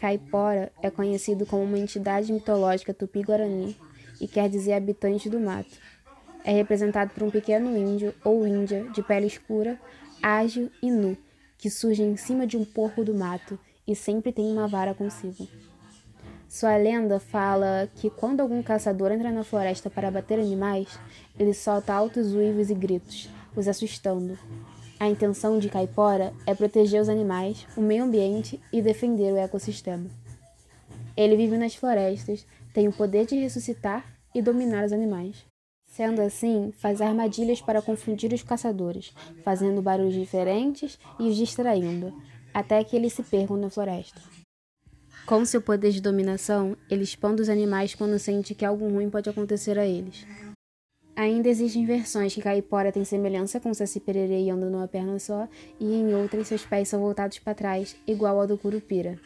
Caipora é conhecido como uma entidade mitológica tupi-guarani e quer dizer habitante do mato. É representado por um pequeno índio ou índia de pele escura, ágil e nu, que surge em cima de um porco do mato e sempre tem uma vara consigo. Sua lenda fala que quando algum caçador entra na floresta para bater animais, ele solta altos uivos e gritos, os assustando. A intenção de Caipora é proteger os animais, o meio ambiente e defender o ecossistema. Ele vive nas florestas, tem o poder de ressuscitar e dominar os animais. Sendo assim, faz armadilhas para confundir os caçadores, fazendo barulhos diferentes e os distraindo, até que eles se percam na floresta. Com seu poder de dominação, ele espanta os animais quando sente que algo ruim pode acontecer a eles. Ainda existem versões que Caipora tem semelhança com Saci Pererê andando numa perna só, e em outras seus pés são voltados para trás, igual ao do Curupira.